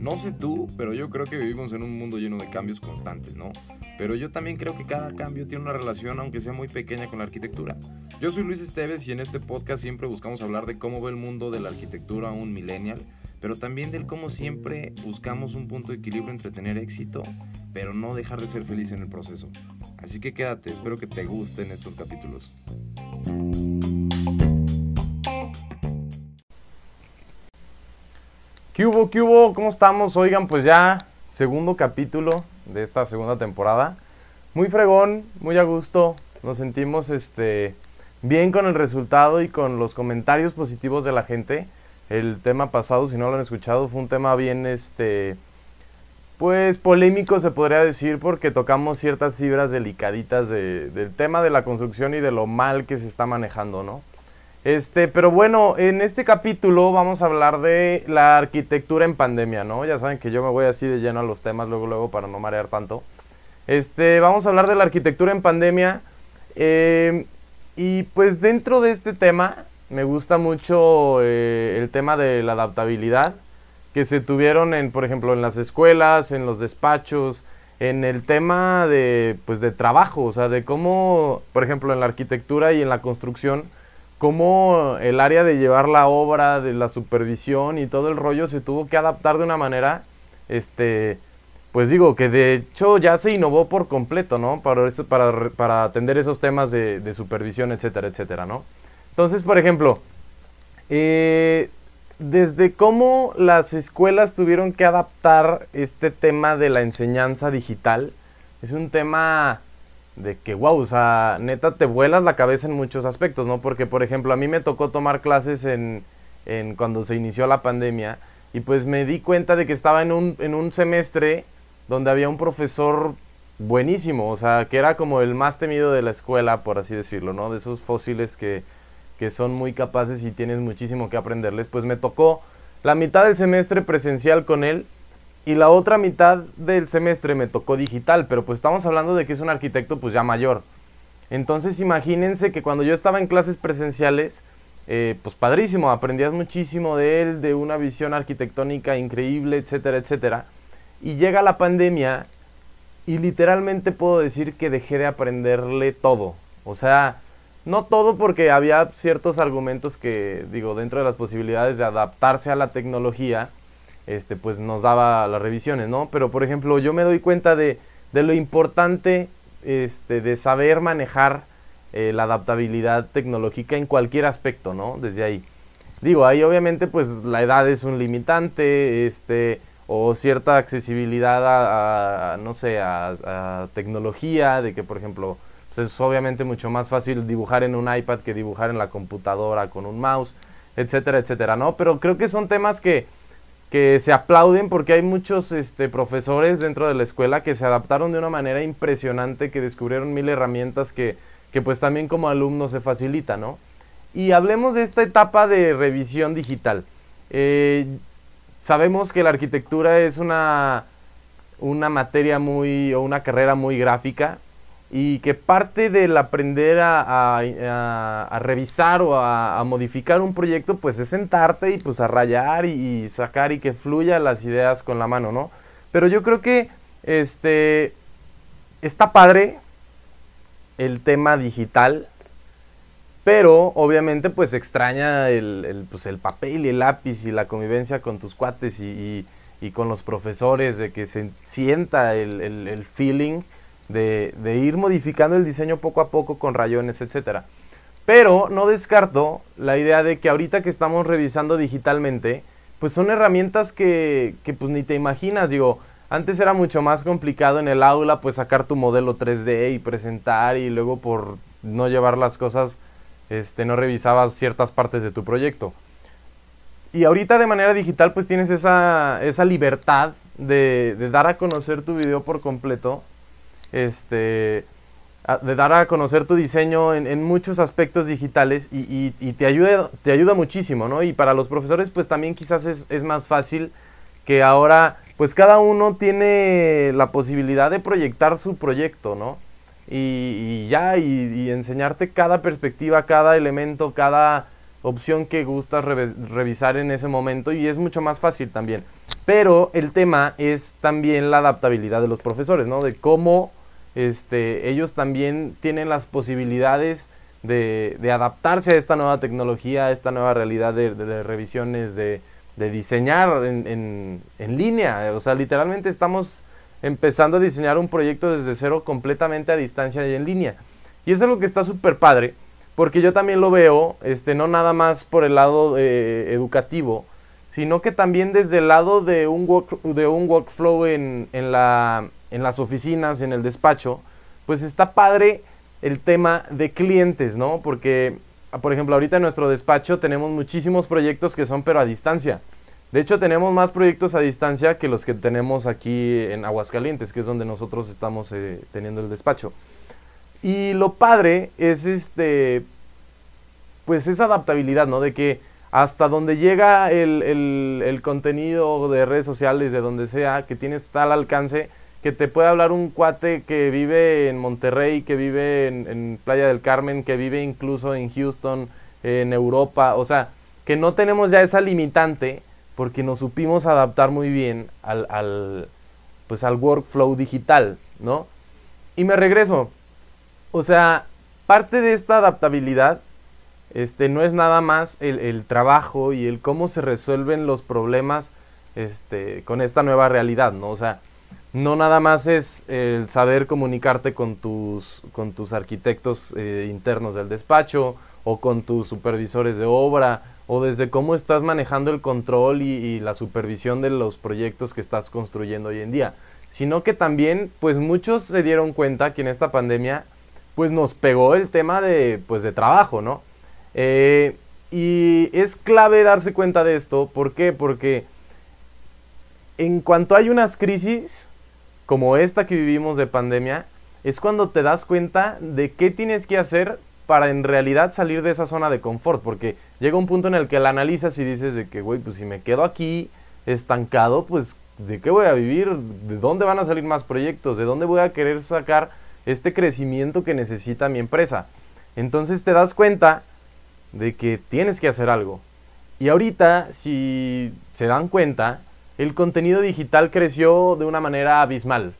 No sé tú, pero yo creo que vivimos en un mundo lleno de cambios constantes, ¿no? Pero yo también creo que cada cambio tiene una relación, aunque sea muy pequeña, con la arquitectura. Yo soy Luis Esteves y en este podcast siempre buscamos hablar de cómo ve el mundo de la arquitectura un millennial, pero también del cómo siempre buscamos un punto de equilibrio entre tener éxito, pero no dejar de ser feliz en el proceso. Así que quédate, espero que te gusten estos capítulos. ¿Qué hubo? ¿Qué hubo? ¿Cómo estamos? Oigan, pues ya segundo capítulo de esta segunda temporada. Muy fregón, muy a gusto. Nos sentimos este bien con el resultado y con los comentarios positivos de la gente. El tema pasado, si no lo han escuchado, fue un tema bien este pues polémico se podría decir porque tocamos ciertas fibras delicaditas del tema de la construcción y de lo mal que se está manejando, ¿no? Este, pero bueno, en este capítulo vamos a hablar de la arquitectura en pandemia, ¿no? Ya saben que yo me voy así de lleno a los temas luego, luego para no marear tanto. Este, vamos a hablar de la arquitectura en pandemia. Eh, y pues dentro de este tema me gusta mucho eh, el tema de la adaptabilidad que se tuvieron en, por ejemplo, en las escuelas, en los despachos, en el tema de, pues, de trabajo, o sea, de cómo, por ejemplo, en la arquitectura y en la construcción, cómo el área de llevar la obra, de la supervisión y todo el rollo se tuvo que adaptar de una manera, este, pues digo, que de hecho ya se innovó por completo, ¿no? Para, eso, para, para atender esos temas de, de, supervisión, etcétera, etcétera, ¿no? Entonces, por ejemplo, eh, desde cómo las escuelas tuvieron que adaptar este tema de la enseñanza digital, es un tema de que, wow, o sea, neta te vuelas la cabeza en muchos aspectos, ¿no? Porque, por ejemplo, a mí me tocó tomar clases en, en cuando se inició la pandemia y pues me di cuenta de que estaba en un, en un semestre donde había un profesor buenísimo, o sea, que era como el más temido de la escuela, por así decirlo, ¿no? De esos fósiles que, que son muy capaces y tienes muchísimo que aprenderles, pues me tocó la mitad del semestre presencial con él y la otra mitad del semestre me tocó digital, pero pues estamos hablando de que es un arquitecto pues ya mayor. Entonces imagínense que cuando yo estaba en clases presenciales, eh, pues padrísimo, aprendías muchísimo de él, de una visión arquitectónica increíble, etcétera, etcétera. Y llega la pandemia y literalmente puedo decir que dejé de aprenderle todo. O sea, no todo porque había ciertos argumentos que, digo, dentro de las posibilidades de adaptarse a la tecnología, este, pues nos daba las revisiones, ¿no? Pero, por ejemplo, yo me doy cuenta de, de lo importante este, de saber manejar eh, la adaptabilidad tecnológica en cualquier aspecto, ¿no? Desde ahí. Digo, ahí obviamente pues la edad es un limitante, este, o cierta accesibilidad a, a no sé, a, tecnología, de que por ejemplo, pues es obviamente mucho más fácil dibujar en un iPad que dibujar en la computadora con un mouse, etcétera, etcétera, ¿no? Pero creo que son temas que, que se aplauden porque hay muchos este, profesores dentro de la escuela que se adaptaron de una manera impresionante, que descubrieron mil herramientas que, que pues también como alumnos se facilita, ¿no? Y hablemos de esta etapa de revisión digital. Eh, sabemos que la arquitectura es una, una materia muy, o una carrera muy gráfica y que parte del aprender a, revisar o a, modificar un proyecto, pues es sentarte y pues a rayar y, sacar y que fluya las ideas con la mano, ¿no? Pero yo creo que este está padre el tema digital, pero obviamente pues extraña el, el, pues, el papel y el lápiz y la convivencia con tus cuates y, con los profesores, de que se sienta el feeling de, ir modificando el diseño poco a poco con rayones, etcétera. Pero no descarto la idea de que ahorita que estamos revisando digitalmente, pues son herramientas que, que pues ni te imaginas, digo, antes era mucho más complicado en el aula pues sacar tu modelo 3D y presentar y luego por no llevar las cosas este no revisabas ciertas partes de tu proyecto. Y ahorita de manera digital pues tienes esa, esa libertad de, de dar a conocer tu video por completo este, de dar a conocer tu diseño en, muchos aspectos digitales y, y, te, ayuda, te ayuda muchísimo, ¿no? Y para los profesores pues también quizás es, es más fácil que ahora pues cada uno tiene la posibilidad de proyectar su proyecto, ¿no? Y, ya, y, enseñarte cada perspectiva, cada elemento, cada opción que gustas revisar en ese momento y es mucho más fácil también. Pero el tema es también la adaptabilidad de los profesores, ¿no? De cómo este, ellos también tienen las posibilidades de, adaptarse a esta nueva tecnología, a esta nueva realidad de, revisiones, de, diseñar en, línea. O sea, literalmente estamos empezando a diseñar un proyecto desde cero completamente a distancia y en línea. Y es lo que está súper padre, porque yo también lo veo, este, no nada más por el lado eh, educativo, sino que también desde el lado de un, de un workflow en, en, la, en las oficinas, en el despacho, pues está padre el tema de clientes, ¿no? Porque, por ejemplo, ahorita en nuestro despacho tenemos muchísimos proyectos que son pero a distancia. De hecho, tenemos más proyectos a distancia que los que tenemos aquí en Aguascalientes, que es donde nosotros estamos eh, teniendo el despacho. Y lo padre es este, pues esa adaptabilidad, ¿no? De que hasta donde llega el, contenido de redes sociales, de donde sea, que tienes tal alcance, que te puede hablar un cuate que vive en Monterrey, que vive en, en Playa del Carmen, que vive incluso en Houston, en Europa, o sea, que no tenemos ya esa limitante porque nos supimos adaptar muy bien al, al, pues al workflow digital, ¿no? Y me regreso. O sea, parte de esta adaptabilidad este, no es nada más el, el, trabajo y el cómo se resuelven los problemas este, con esta nueva realidad, ¿no? O sea, no nada más es el saber comunicarte con tus, con tus arquitectos eh, internos del despacho o con tus supervisores de obra o desde cómo estás manejando el control y, la supervisión de los proyectos que estás construyendo hoy en día, sino que también pues muchos se dieron cuenta que en esta pandemia pues nos pegó el tema de pues de trabajo, ¿no? Eh, y es clave darse cuenta de esto, ¿por qué? Porque en cuanto hay unas crisis como esta que vivimos de pandemia, es cuando te das cuenta de qué tienes que hacer para en realidad salir de esa zona de confort, porque llega un punto en el que la analizas y dices de que, güey, pues si me quedo aquí estancado, pues ¿de qué voy a vivir? ¿De dónde van a salir más proyectos? ¿De dónde voy a querer sacar este crecimiento que necesita mi empresa? Entonces te das cuenta de que tienes que hacer algo. Y ahorita, si se dan cuenta, el contenido digital creció de una manera abismal.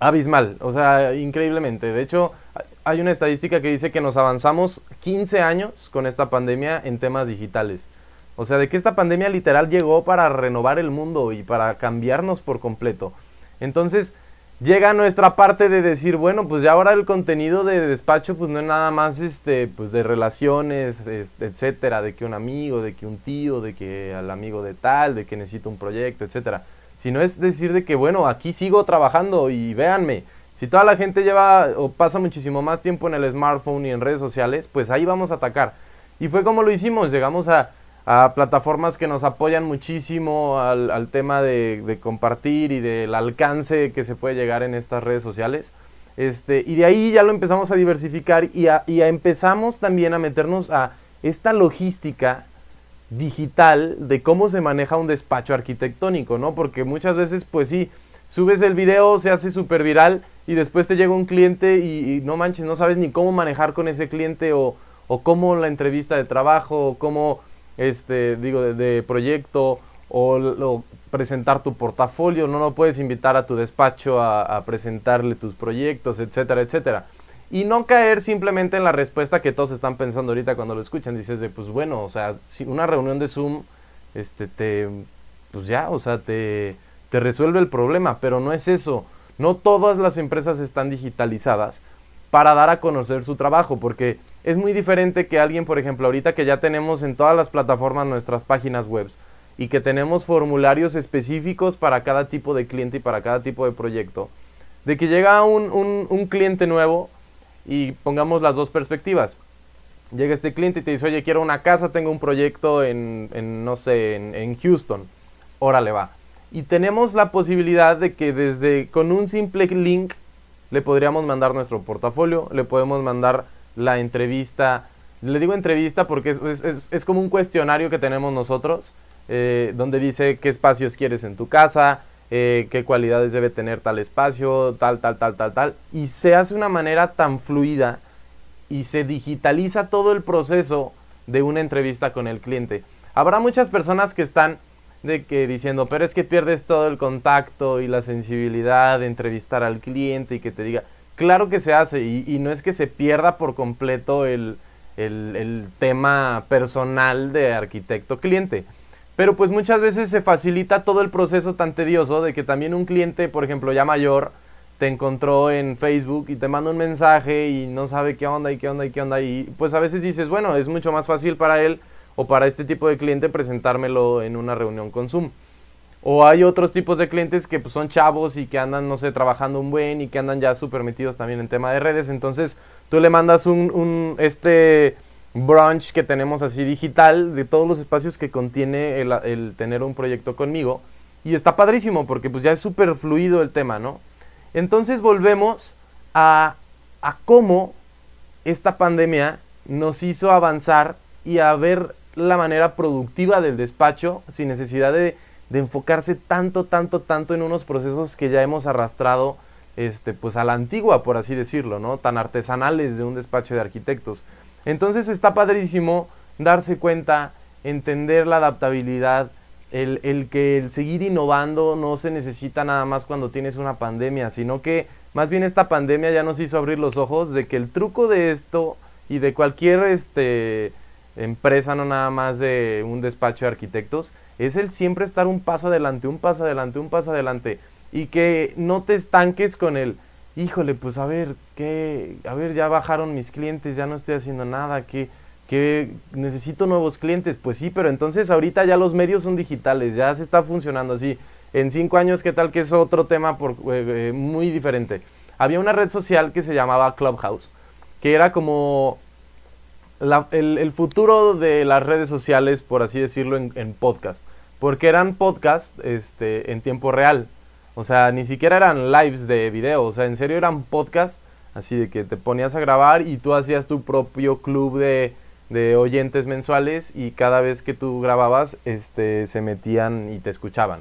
Abismal, o sea, increíblemente. De hecho, hay una estadística que dice que nos avanzamos 15 años con esta pandemia en temas digitales. O sea, de que esta pandemia literal llegó para renovar el mundo y para cambiarnos por completo. Entonces, llega nuestra parte de decir, bueno, pues ya ahora el contenido de despacho pues no es nada más este pues de relaciones, este, etcétera, de que un amigo, de que un tío, de que al amigo de tal, de que necesito un proyecto, etcétera. Sino es decir de que bueno, aquí sigo trabajando y véanme, si toda la gente lleva o pasa muchísimo más tiempo en el smartphone y en redes sociales, pues ahí vamos a atacar. Y fue como lo hicimos, llegamos a, plataformas que nos apoyan muchísimo al, tema de, compartir y del alcance que se puede llegar en estas redes sociales. Este, y de ahí ya lo empezamos a diversificar y, y empezamos también a meternos a esta logística digital de cómo se maneja un despacho arquitectónico, ¿no? Porque muchas veces, pues sí, subes el video, se hace súper viral y después te llega un cliente y, no manches, no sabes ni cómo manejar con ese cliente o, o cómo la entrevista de trabajo, o cómo, este, digo, de, proyecto o, presentar tu portafolio, no lo puedes invitar a tu despacho a, presentarle tus proyectos, etcétera, etcétera. Y no caer simplemente en la respuesta que todos están pensando ahorita cuando lo escuchan. Dices de, pues bueno, o sea, si una reunión de Zoom, este, te, pues ya, o sea, te, te resuelve el problema, pero no es eso. No todas las empresas están digitalizadas para dar a conocer su trabajo, porque es muy diferente que alguien, por ejemplo, ahorita que ya tenemos en todas las plataformas nuestras páginas web y que tenemos formularios específicos para cada tipo de cliente y para cada tipo de proyecto, de que llega un, un, cliente nuevo y pongamos las dos perspectivas. Llega este cliente y te dice, oye, quiero una casa, tengo un proyecto en, no sé, en, en Houston. Órale, va y tenemos la posibilidad de que desde con un simple link le podríamos mandar nuestro portafolio, le podemos mandar la entrevista, le digo entrevista porque es, es, como un cuestionario que tenemos nosotros, eh, donde dice qué espacios quieres en tu casa, eh, qué cualidades debe tener tal espacio, tal, tal, tal, tal, tal, y se hace una manera tan fluida y se digitaliza todo el proceso de una entrevista con el cliente. Habrá muchas personas que están de que diciendo, pero es que pierdes todo el contacto y la sensibilidad de entrevistar al cliente y que te diga, claro que se hace y, no es que se pierda por completo el, el, tema personal de arquitecto cliente. Pero pues muchas veces se facilita todo el proceso tan tedioso de que también un cliente, por ejemplo, ya mayor, te encontró en Facebook y te manda un mensaje y no sabe qué onda y qué onda y qué onda y pues a veces dices, bueno, es mucho más fácil para él o para este tipo de cliente presentármelo en una reunión con Zoom. O hay otros tipos de clientes que pues, son chavos y que andan, no sé, trabajando un buen y que andan ya súper metidos también en tema de redes. Entonces tú le mandas un, este brunch que tenemos así digital de todos los espacios que contiene el, el tener un proyecto conmigo. Y está padrísimo porque pues ya es súper fluido el tema, ¿no? Entonces volvemos a, a cómo esta pandemia nos hizo avanzar y a ver la manera productiva del despacho sin necesidad de, enfocarse tanto, tanto, tanto en unos procesos que ya hemos arrastrado este, pues a la antigua, por así decirlo, ¿no? Tan artesanales de un despacho de arquitectos. Entonces está padrísimo darse cuenta, entender la adaptabilidad, el, el, que el seguir innovando no se necesita nada más cuando tienes una pandemia, sino que más bien esta pandemia ya nos hizo abrir los ojos de que el truco de esto y de cualquier este empresa, no nada más de un despacho de arquitectos, es el siempre estar un paso adelante, un paso adelante, un paso adelante. Y que no te estanques con el, híjole, pues a ver, que, a ver, ya bajaron mis clientes, ya no estoy haciendo nada, que, que necesito nuevos clientes. Pues sí, pero entonces ahorita ya los medios son digitales, ya se está funcionando así. En cinco años, ¿qué tal que es otro tema por, eh, eh, muy diferente? Había una red social que se llamaba Clubhouse, que era como el, futuro de las redes sociales, por así decirlo, en, podcast. Porque eran podcasts este, en tiempo real. O sea, ni siquiera eran lives de video. O sea, en serio eran podcasts. Así de que te ponías a grabar y tú hacías tu propio club de, de oyentes mensuales y cada vez que tú grababas este, se metían y te escuchaban.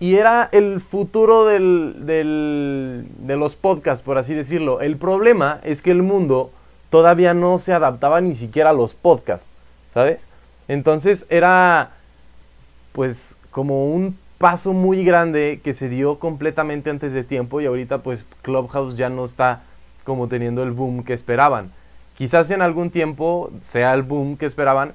Y era el futuro del, del, de los podcasts, por así decirlo. El problema es que el mundo todavía no se adaptaba ni siquiera a los podcasts, ¿sabes? Entonces era pues como un paso muy grande que se dio completamente antes de tiempo y ahorita pues Clubhouse ya no está como teniendo el boom que esperaban. Quizás en algún tiempo sea el boom que esperaban,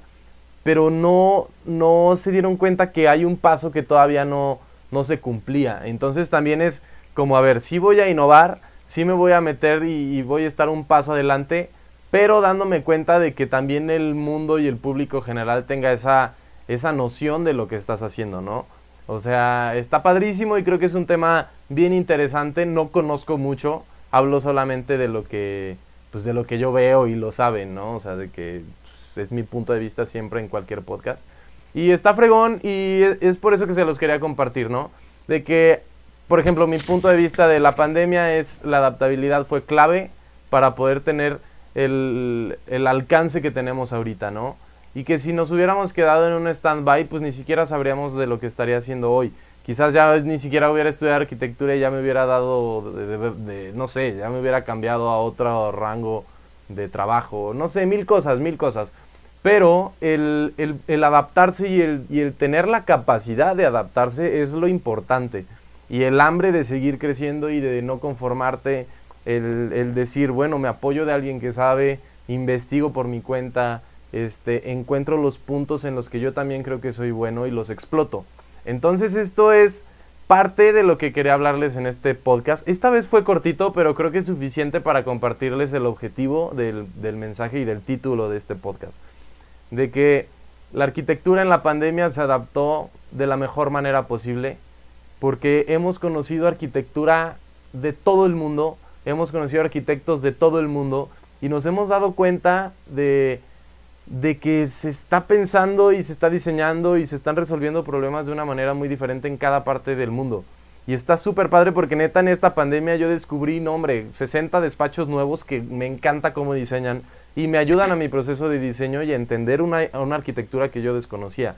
pero no, no se dieron cuenta que hay un paso que todavía no, no se cumplía. Entonces también es como, a ver, si voy a innovar, si me voy a meter y voy a estar un paso adelante, pero dándome cuenta de que también el mundo y el público general tenga esa, esa noción de lo que estás haciendo, ¿no? O sea, está padrísimo y creo que es un tema bien interesante, no conozco mucho, hablo solamente de lo que pues de lo que yo veo y lo saben, ¿no? O sea, de que pues, es mi punto de vista siempre en cualquier podcast. Y está fregón y es por eso que se los quería compartir, ¿no? De que, por ejemplo, mi punto de vista de la pandemia es la adaptabilidad fue clave para poder tener el, el alcance que tenemos ahorita, ¿no? Y que si nos hubiéramos quedado en un stand-by, pues ni siquiera sabríamos de lo que estaría haciendo hoy. Quizás ya ni siquiera hubiera estudiado arquitectura y ya me hubiera dado, de, no sé, ya me hubiera cambiado a otro rango de trabajo, no sé, mil cosas, mil cosas. Pero el, el, el adaptarse y el, y el tener la capacidad de adaptarse es lo importante. Y el hambre de seguir creciendo y de no conformarte el, decir, bueno, me apoyo de alguien que sabe, investigo por mi cuenta, este, encuentro los puntos en los que yo también creo que soy bueno y los exploto. Entonces esto es parte de lo que quería hablarles en este podcast. Esta vez fue cortito, pero creo que es suficiente para compartirles el objetivo del, del mensaje y del título de este podcast. De que la arquitectura en la pandemia se adaptó de la mejor manera posible, porque hemos conocido arquitectura de todo el mundo, hemos conocido arquitectos de todo el mundo y nos hemos dado cuenta de, de que se está pensando y se está diseñando y se están resolviendo problemas de una manera muy diferente en cada parte del mundo. Y está súper padre porque neta en esta pandemia yo descubrí, no hombre, 60 despachos nuevos que me encanta cómo diseñan y me ayudan a mi proceso de diseño y a entender una, una arquitectura que yo desconocía.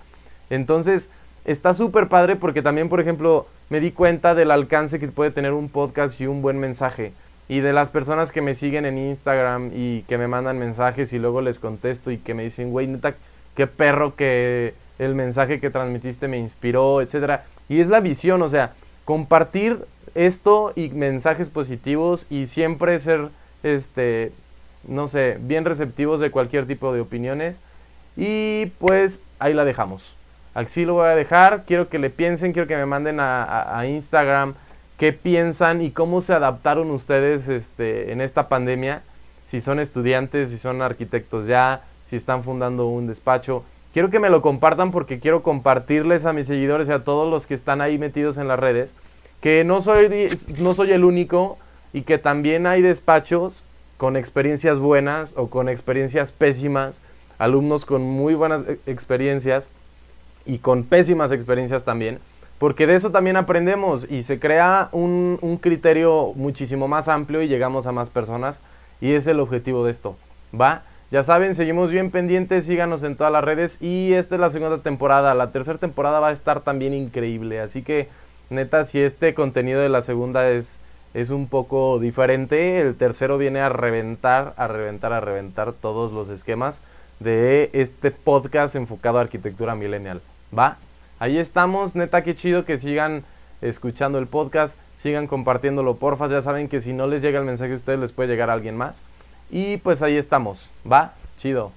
Entonces, está súper padre porque también, por ejemplo, me di cuenta del alcance que puede tener un podcast y un buen mensaje. Y de las personas que me siguen en Instagram y que me mandan mensajes y luego les contesto y que me dicen, güey, neta, qué perro que el mensaje que transmitiste me inspiró, etcétera. Y es la visión, o sea, compartir esto y mensajes positivos y siempre ser, este, no sé, bien receptivos de cualquier tipo de opiniones. Y pues ahí la dejamos. Así lo voy a dejar. Quiero que le piensen, quiero que me manden a, Instagram qué piensan y cómo se adaptaron ustedes este, en esta pandemia. Si son estudiantes, si son arquitectos ya, si están fundando un despacho. Quiero que me lo compartan porque quiero compartirles a mis seguidores y a todos los que están ahí metidos en las redes que no soy, no soy el único y que también hay despachos con experiencias buenas o con experiencias pésimas, alumnos con muy buenas e, experiencias y con pésimas experiencias también, porque de eso también aprendemos y se crea un, un criterio muchísimo más amplio y llegamos a más personas y es el objetivo de esto, ¿va? Ya saben, seguimos bien pendientes, síganos en todas las redes y esta es la segunda temporada, la tercera temporada va a estar también increíble, así que neta, si este contenido de la segunda es, es un poco diferente, el tercero viene a reventar, a reventar, a reventar todos los esquemas de este podcast enfocado a arquitectura millennial. ¿Va? Ahí estamos, neta, qué chido que sigan escuchando el podcast, sigan compartiéndolo, porfa, ya saben que si no les llega el mensaje a ustedes les puede llegar a alguien más. Y pues ahí estamos, ¿va? Chido.